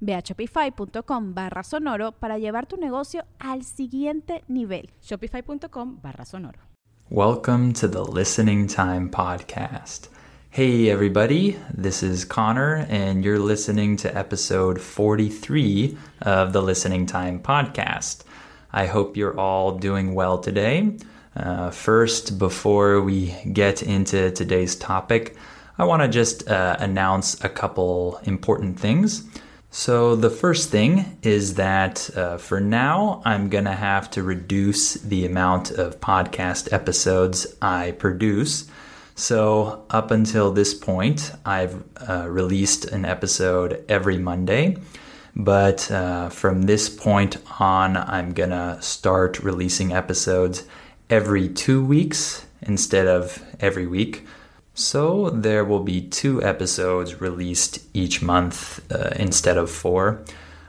Ve a shopify.com barra sonoro para llevar tu negocio al siguiente nivel. Shopify.com barra sonoro. Welcome to the Listening Time Podcast. Hey, everybody, this is Connor, and you're listening to episode 43 of the Listening Time Podcast. I hope you're all doing well today. Uh, first, before we get into today's topic, I want to just uh, announce a couple important things. So, the first thing is that uh, for now, I'm going to have to reduce the amount of podcast episodes I produce. So, up until this point, I've uh, released an episode every Monday. But uh, from this point on, I'm going to start releasing episodes every two weeks instead of every week. So there will be two episodes released each month uh, instead of four.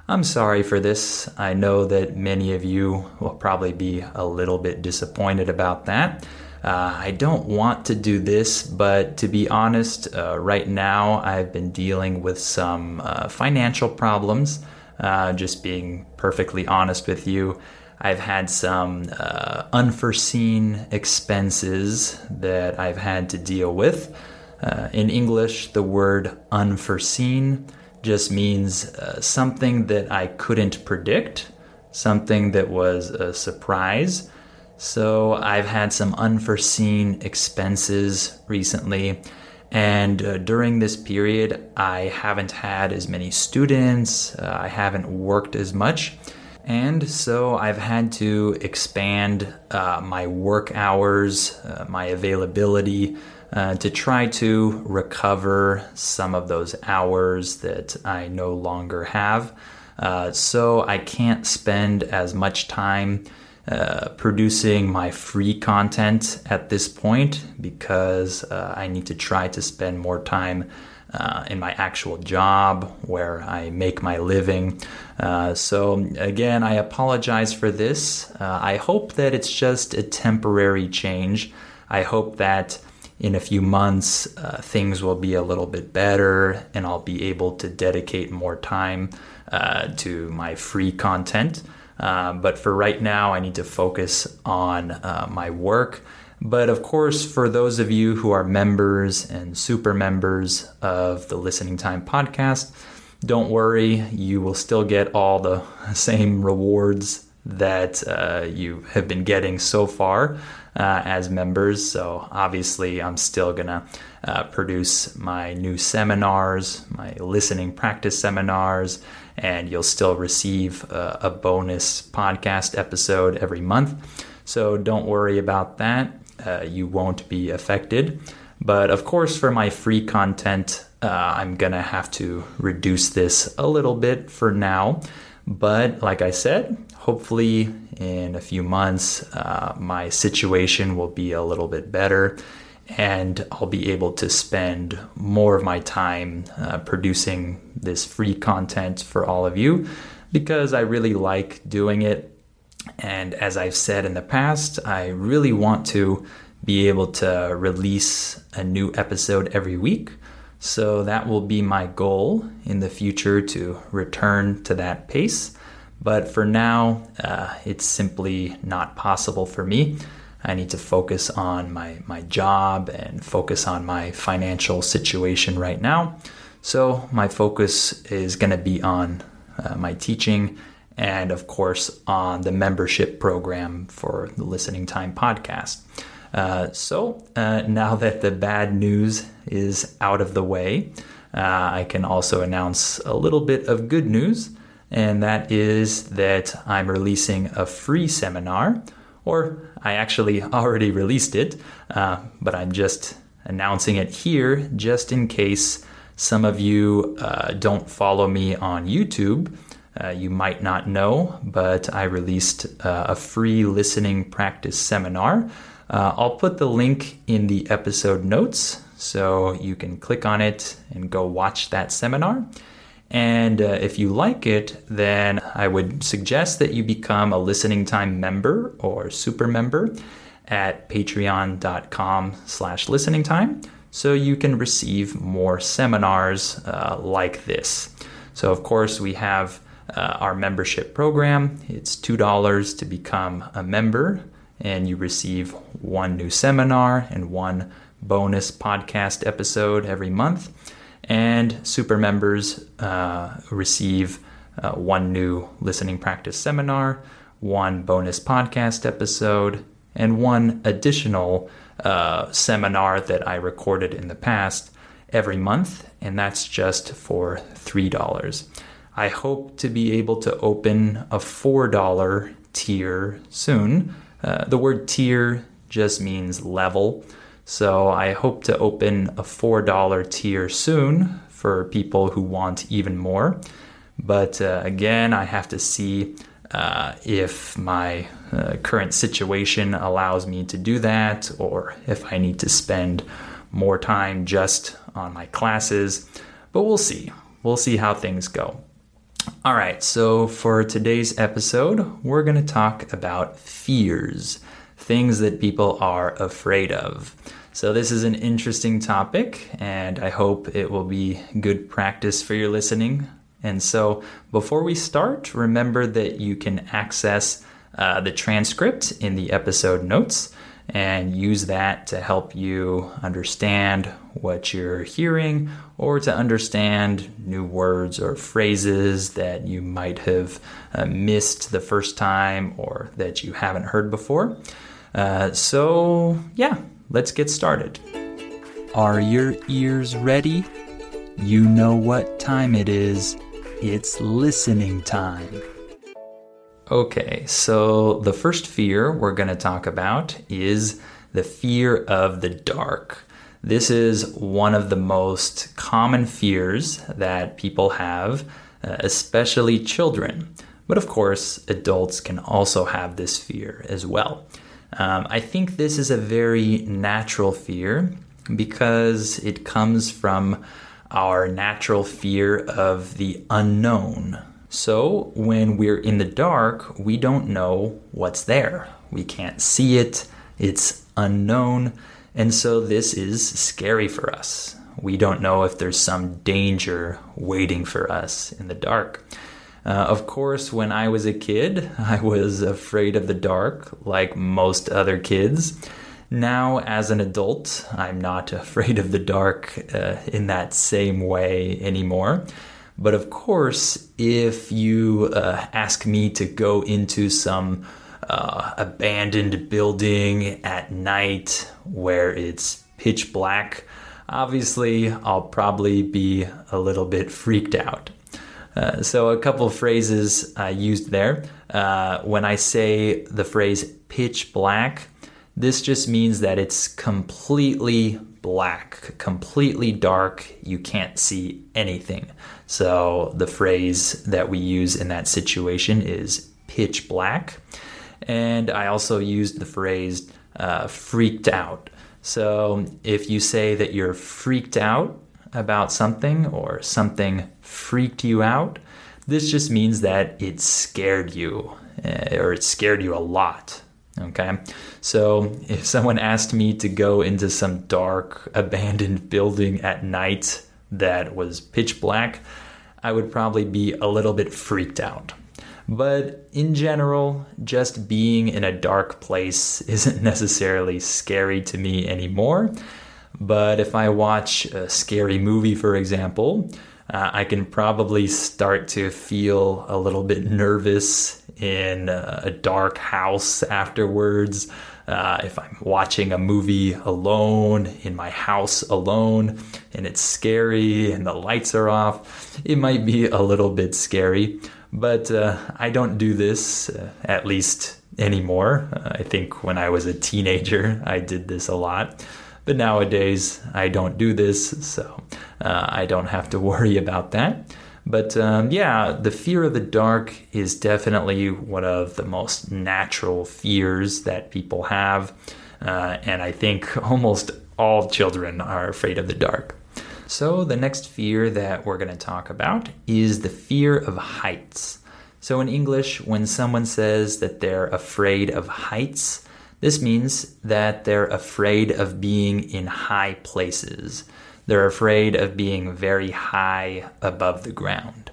I'm sorry for this. I know that many of you will probably be a little bit disappointed about that. Uh, I don't want to do this, but to be honest, uh, right now I've been dealing with some uh, financial problems. Uh, just being perfectly honest with you, I've had some uh, unforeseen expenses that I've had to deal with. Uh, in English, the word unforeseen just means uh, something that I couldn't predict, something that was a surprise. So I've had some unforeseen expenses recently. And uh, during this period, I haven't had as many students, uh, I haven't worked as much. And so I've had to expand uh, my work hours, uh, my availability uh, to try to recover some of those hours that I no longer have. Uh, so I can't spend as much time uh, producing my free content at this point because uh, I need to try to spend more time uh, in my actual job where I make my living. Uh, so, again, I apologize for this. Uh, I hope that it's just a temporary change. I hope that in a few months uh, things will be a little bit better and I'll be able to dedicate more time uh, to my free content. Uh, but for right now, I need to focus on my work. But of course, for those of you who are members and super members of the Listening Time podcast, don't worry, you will still get all the same rewards that uh, you have been getting so far uh, as members. So, obviously, I'm still going to uh, produce my new seminars, my listening practice seminars, and you'll still receive uh, a bonus podcast episode every month. So, don't worry about that uh, you won't be affected. But of course, for my free content, uh, I'm gonna have to reduce this a little bit for now. But like I said, hopefully in a few months, uh, my situation will be a little bit better and I'll be able to spend more of my time uh, producing this free content for all of you because I really like doing it and as I've said in the past, I really want to be able to release a new episode every week. So that will be my goal in the future to return to that pace. But for now, uh, it's simply not possible for me. I need to focus on my, my job and focus on my financial situation right now. So my focus is going to be on uh, my teaching and of course on the membership program for the Listening Time podcast. Uh, so uh, now that the bad news is out of the way, uh, I can also announce a little bit of good news, and that is that I'm releasing a free seminar, or I actually already released it, uh, but I'm just announcing it here just in case some of you uh, don't follow me on YouTube. Uh, you might not know, but I released uh, a free listening practice seminar. Uh, I'll put the link in the episode notes so you can click on it and go watch that seminar. And uh, if you like it, then I would suggest that you become a listening time member or super member at patreon.com slash listening time so you can receive more seminars uh, like this. So, of course, we have uh, our membership program. It's $2 to become a member, and you receive one new seminar and one bonus podcast episode every month. And super members uh, receive uh, one new listening practice seminar, one bonus podcast episode, and one additional uh, seminar that I recorded in the past every month, and that's just for $3. I hope to be able to open a $4 tier soon. Uh, the word tier just means level. So I hope to open a $4 tier soon for people who want even more. But uh, again, I have to see uh, if my uh, current situation allows me to do that or if I need to spend more time just on my classes. But we'll see. We'll see how things go. All right, so for today's episode, we're going to talk about fears, things that people are afraid of. So, this is an interesting topic, and I hope it will be good practice for your listening. And so, before we start, remember that you can access uh, the transcript in the episode notes and use that to help you understand what you're hearing or to understand new words or phrases that you might have uh, missed the first time or that you haven't heard before. Uh, so, yeah, let's get started. Are your ears ready? You know what time it is. It's listening time. Okay, so the first fear we're going to talk about is the fear of the dark. This is one of the most common fears that people have, uh, especially children. But of course, adults can also have this fear as well. Um, I think this is a very natural fear because it comes from our natural fear of the unknown, so when we're in the dark, we don't know what's there. We can't see it, it's unknown, and so this is scary for us. We don't know if there's some danger waiting for us in the dark. Uh, of course, when I was a kid, I was afraid of the dark, like most other kids. Now, as an adult, I'm not afraid of the dark uh, in that same way anymore. But of course, if you uh, ask me to go into some uh, abandoned building at night where it's pitch black, obviously I'll probably be a little bit freaked out. Uh, so, a couple phrases I used there. Uh, when I say the phrase pitch black, this just means that it's completely black, completely dark. You can't see anything. So the phrase that we use in that situation is pitch black. And I also used the phrase uh, freaked out. So if you say that you're freaked out about something or something freaked you out, this just means that it scared you uh, or it scared you a lot. Okay. So if someone asked me to go into some dark, abandoned building at night that was pitch black, I would probably be a little bit freaked out. But in general, just being in a dark place isn't necessarily scary to me anymore. But if I watch a scary movie, for example, uh, I can probably start to feel a little bit nervous in a dark house afterwards. Uh, if I'm watching a movie alone in my house alone and it's scary and the lights are off, it might be a little bit scary. But uh, I don't do this, uh, at least anymore. Uh, I think when I was a teenager, I did this a lot. But nowadays, I don't do this, so uh, I don't have to worry about that. But um, yeah, the fear of the dark is definitely one of the most natural fears that people have. Uh, and I think almost all children are afraid of the dark. So, the next fear that we're going to talk about is the fear of heights. So, in English, when someone says that they're afraid of heights, this means that they're afraid of being in high places. They're afraid of being very high above the ground.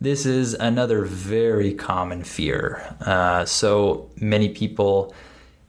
This is another very common fear. Uh, so many people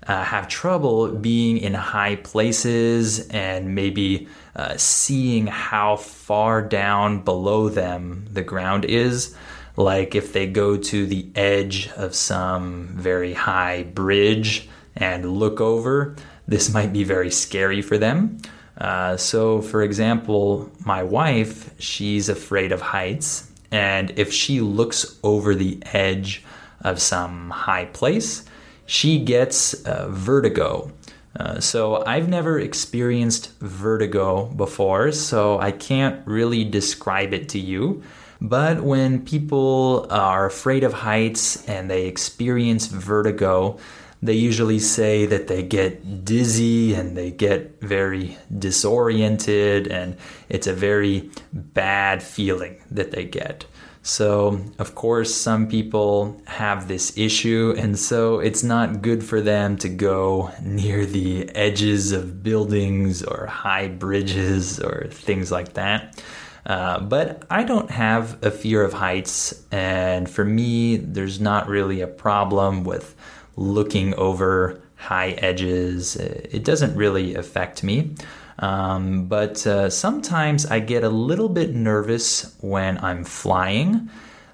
uh, have trouble being in high places and maybe uh, seeing how far down below them the ground is. Like if they go to the edge of some very high bridge and look over, this might be very scary for them. Uh, so, for example, my wife, she's afraid of heights, and if she looks over the edge of some high place, she gets uh, vertigo. Uh, so, I've never experienced vertigo before, so I can't really describe it to you. But when people are afraid of heights and they experience vertigo, they usually say that they get dizzy and they get very disoriented, and it's a very bad feeling that they get. So, of course, some people have this issue, and so it's not good for them to go near the edges of buildings or high bridges or things like that. Uh, but I don't have a fear of heights, and for me, there's not really a problem with looking over high edges. It doesn't really affect me. Um, but uh, sometimes I get a little bit nervous when I'm flying,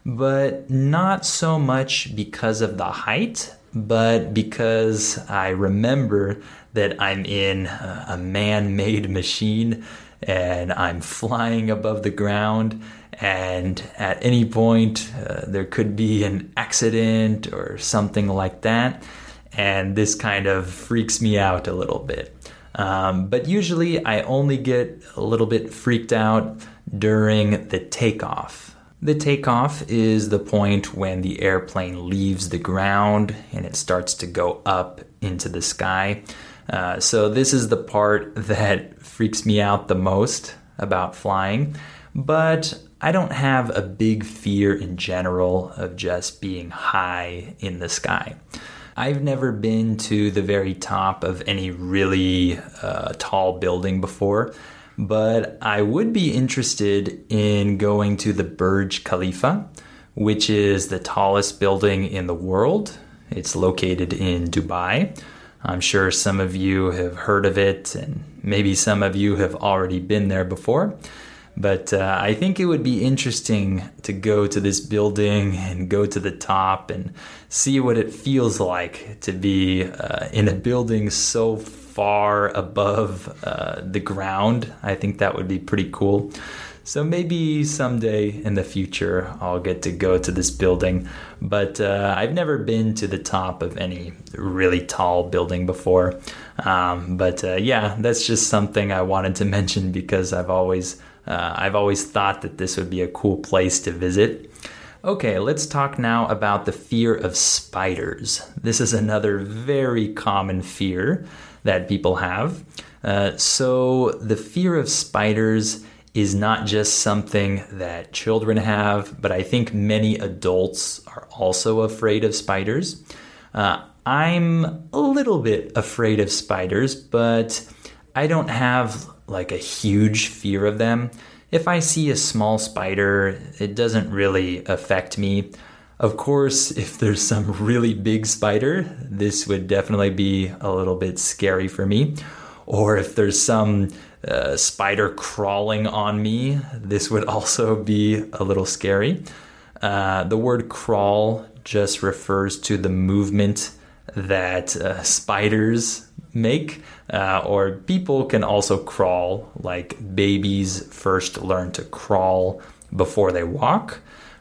but not so much because of the height, but because I remember that I'm in a man made machine and I'm flying above the ground and at any point uh, there could be an accident or something like that. And this kind of freaks me out a little bit. Um, but usually i only get a little bit freaked out during the takeoff. The takeoff is the point when the airplane leaves the ground and it starts to go up into the sky. Uh, so this is the part that freaks me out the most about flying. But I don't have a big fear in general of just being high in the sky. I've never been to the very top of any really uh, tall building before, but I would be interested in going to the Burj Khalifa, which is the tallest building in the world. It's located in Dubai. I'm sure some of you have heard of it, and maybe some of you have already been there before. But uh, I think it would be interesting to go to this building and go to the top and see what it feels like to be uh, in a building so far above uh, the ground. I think that would be pretty cool. So maybe someday in the future I'll get to go to this building. But uh, I've never been to the top of any really tall building before. Um, but uh, yeah, that's just something I wanted to mention because I've always uh, I've always thought that this would be a cool place to visit. Okay, let's talk now about the fear of spiders. This is another very common fear that people have. Uh, so, the fear of spiders is not just something that children have, but I think many adults are also afraid of spiders. Uh, I'm a little bit afraid of spiders, but I don't have like a huge fear of them. If I see a small spider, it doesn't really affect me. Of course, if there's some really big spider, this would definitely be a little bit scary for me. Or if there's some uh, spider crawling on me, this would also be a little scary. Uh, the word crawl just refers to the movement that uh, spiders make, uh, or people can also crawl, like babies first learn to crawl before they walk,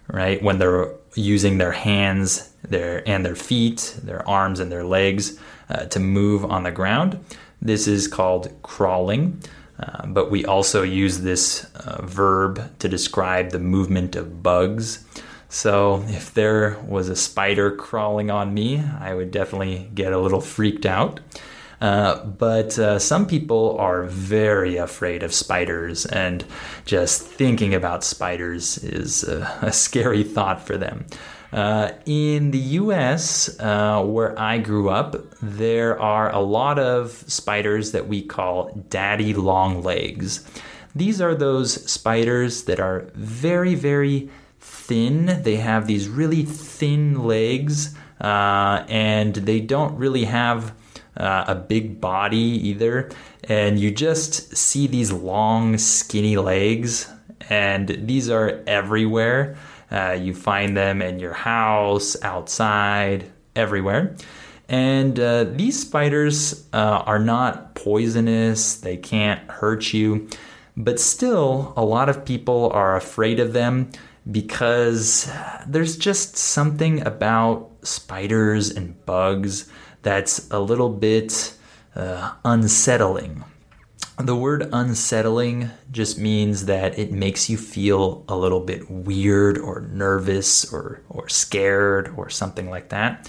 right? When they're using their hands their, and their feet, their arms and their legs uh, to move on the ground. This is called crawling. Uh, but we also use this uh, verb to describe the movement of bugs. So if there was a spider crawling on me, I would definitely get a little freaked out. Uh, but uh, some people are very afraid of spiders, and just thinking about spiders is a, a scary thought for them. Uh, in the US, uh, where I grew up, there are a lot of spiders that we call daddy long legs. These are those spiders that are very, very thin. They have these really thin legs, uh, and they don't really have uh, a big body either. And you just see these long, skinny legs, and these are everywhere. Uh, you find them in your house, outside, everywhere. And uh, these spiders uh, are not poisonous, they can't hurt you, but still, a lot of people are afraid of them because there's just something about spiders and bugs that's a little bit uh, unsettling. The word unsettling just means that it makes you feel a little bit weird or nervous or, or scared or something like that.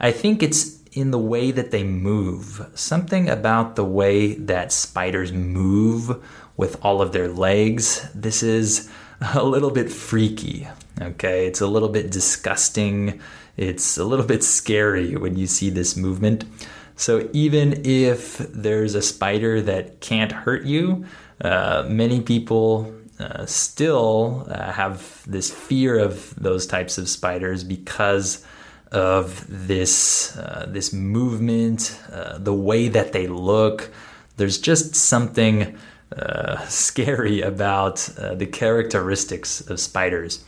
I think it's in the way that they move. Something about the way that spiders move with all of their legs. This is a little bit freaky, okay? It's a little bit disgusting. It's a little bit scary when you see this movement. So even if there's a spider that can't hurt you, uh, many people uh, still uh, have this fear of those types of spiders because of this uh, this movement, uh, the way that they look. There's just something uh, scary about the characteristics of spiders.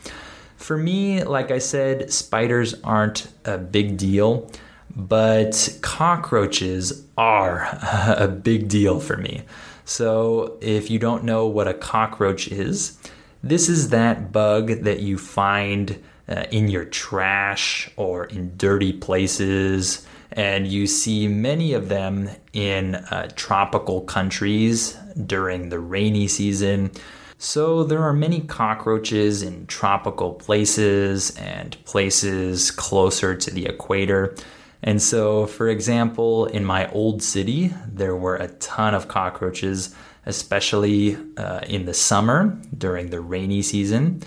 For me, like I said, spiders aren't a big deal but cockroaches are a big deal for me. So, if you don't know what a cockroach is, this is that bug that you find uh, in your trash or in dirty places, and you see many of them in uh, tropical countries during the rainy season. So, there are many cockroaches in tropical places and places closer to the equator. And so, for example, in my old city, there were a ton of cockroaches, especially uh, in the summer during the rainy season.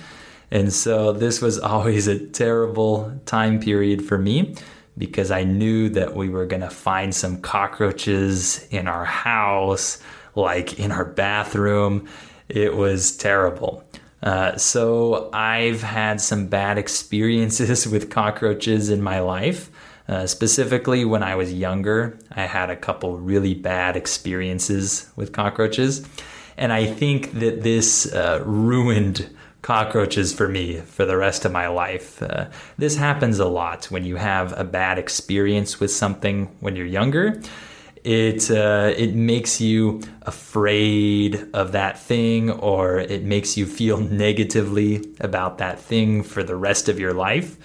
And so, this was always a terrible time period for me because I knew that we were going to find some cockroaches in our house, like in our bathroom. It was terrible. Uh, so, I've had some bad experiences with cockroaches in my life. Uh, specifically, when I was younger, I had a couple really bad experiences with cockroaches. And I think that this uh, ruined cockroaches for me for the rest of my life. Uh, this happens a lot when you have a bad experience with something when you're younger. It uh, it makes you afraid of that thing, or it makes you feel negatively about that thing for the rest of your life.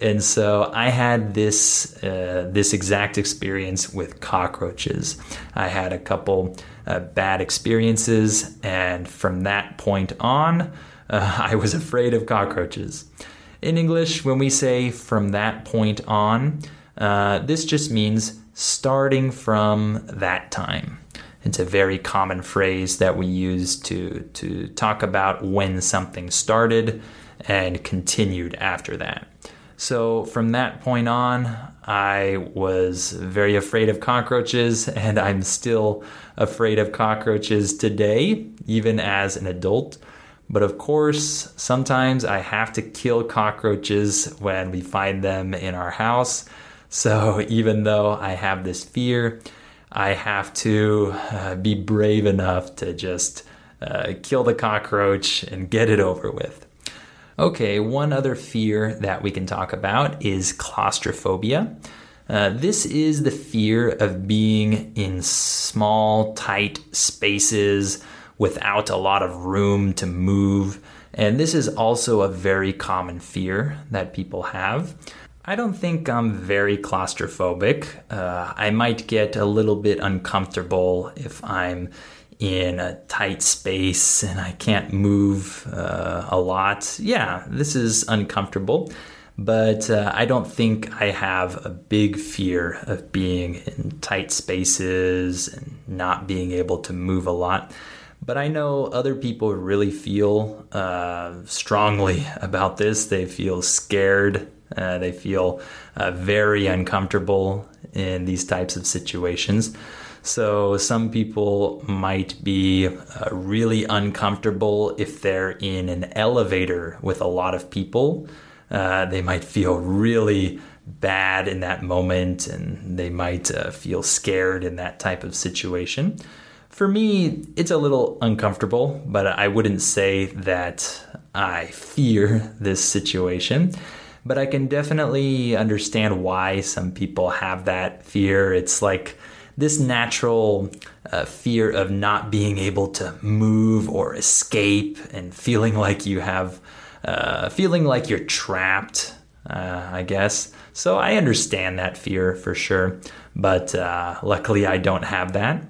And so I had this uh, this exact experience with cockroaches. I had a couple uh, bad experiences, and from that point on, uh, I was afraid of cockroaches. In English, when we say from that point on, uh, this just means starting from that time. It's a very common phrase that we use to, to talk about when something started and continued after that. So from that point on, I was very afraid of cockroaches, and I'm still afraid of cockroaches today, even as an adult. But of course, sometimes I have to kill cockroaches when we find them in our house. So even though I have this fear, I have to uh, be brave enough to just uh, kill the cockroach and get it over with. Okay, one other fear that we can talk about is claustrophobia. Uh, this is the fear of being in small, tight spaces without a lot of room to move. And this is also a very common fear that people have. I don't think I'm very claustrophobic. Uh, I might get a little bit uncomfortable if I'm in a tight space and I can't move uh, a lot. Yeah, this is uncomfortable but uh, I don't think I have a big fear of being in tight spaces and not being able to move a lot. But I know other people really feel uh, strongly about this. They feel scared. Uh, they feel uh, very uncomfortable in these types of situations. So, some people might be uh, really uncomfortable if they're in an elevator with a lot of people uh, they might feel really bad in that moment and they might uh, feel scared in that type of situation. For me, it's a little uncomfortable, but I wouldn't say that I fear this situation. But I can definitely understand why some people have that fear. It's like this natural uh, fear of not being able to move or escape and feeling like you have uh, feeling like you're trapped, uh, I guess. So I understand that fear for sure, but uh, luckily I don't have that.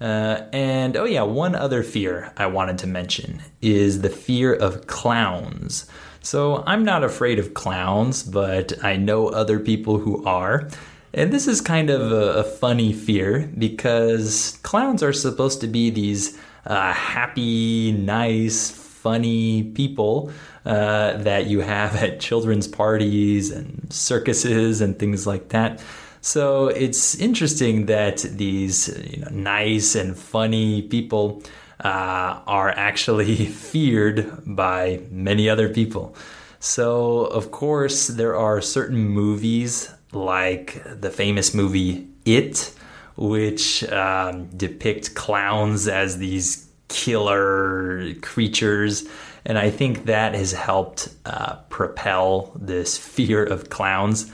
Uh, and oh, yeah, one other fear I wanted to mention is the fear of clowns. So I'm not afraid of clowns, but I know other people who are. And this is kind of a, a funny fear because clowns are supposed to be these uh, happy, nice, funny people uh, that you have at children's parties and circuses and things like that. So it's interesting that these you know, nice and funny people uh, are actually feared by many other people. So, of course, there are certain movies like the famous movie It, which um, depict clowns as these killer creatures and I think that has helped uh, propel this fear of clowns.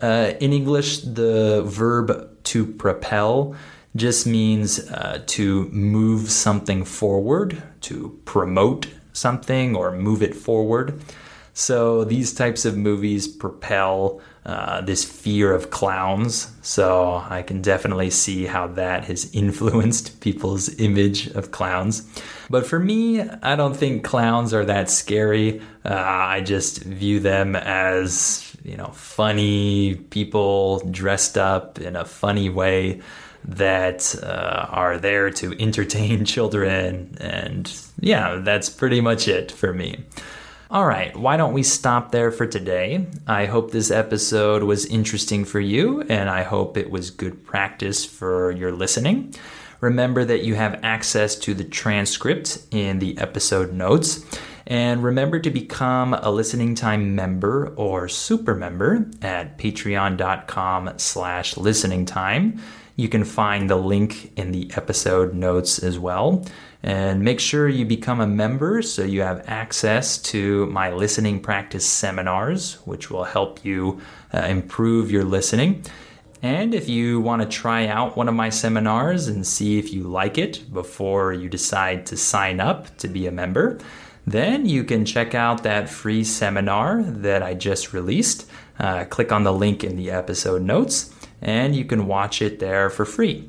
Uh, in English, the verb to propel just means uh, to move something forward, to promote something or move it forward. So these types of movies propel uh, this fear of clowns. So I can definitely see how that has influenced people's image of clowns. But for me, I don't think clowns are that scary. Uh, I just view them as, you know, funny people dressed up in a funny way that uh, are there to entertain children. And yeah, that's pretty much it for me. All right, why don't we stop there for today? I hope this episode was interesting for you, and I hope it was good practice for your listening. Remember that you have access to the transcript in the episode notes. And remember to become a listening time member or super member at patreon.com slash listening time. You can find the link in the episode notes as well. And make sure you become a member so you have access to my listening practice seminars, which will help you uh, improve your listening. And if you want to try out one of my seminars and see if you like it before you decide to sign up to be a member, then you can check out that free seminar that I just released. Uh, click on the link in the episode notes and you can watch it there for free.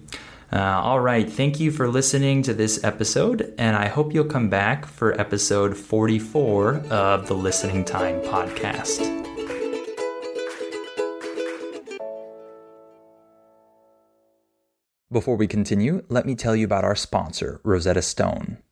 Uh, all right, thank you for listening to this episode, and I hope you'll come back for episode 44 of the Listening Time podcast. Before we continue, let me tell you about our sponsor, Rosetta Stone.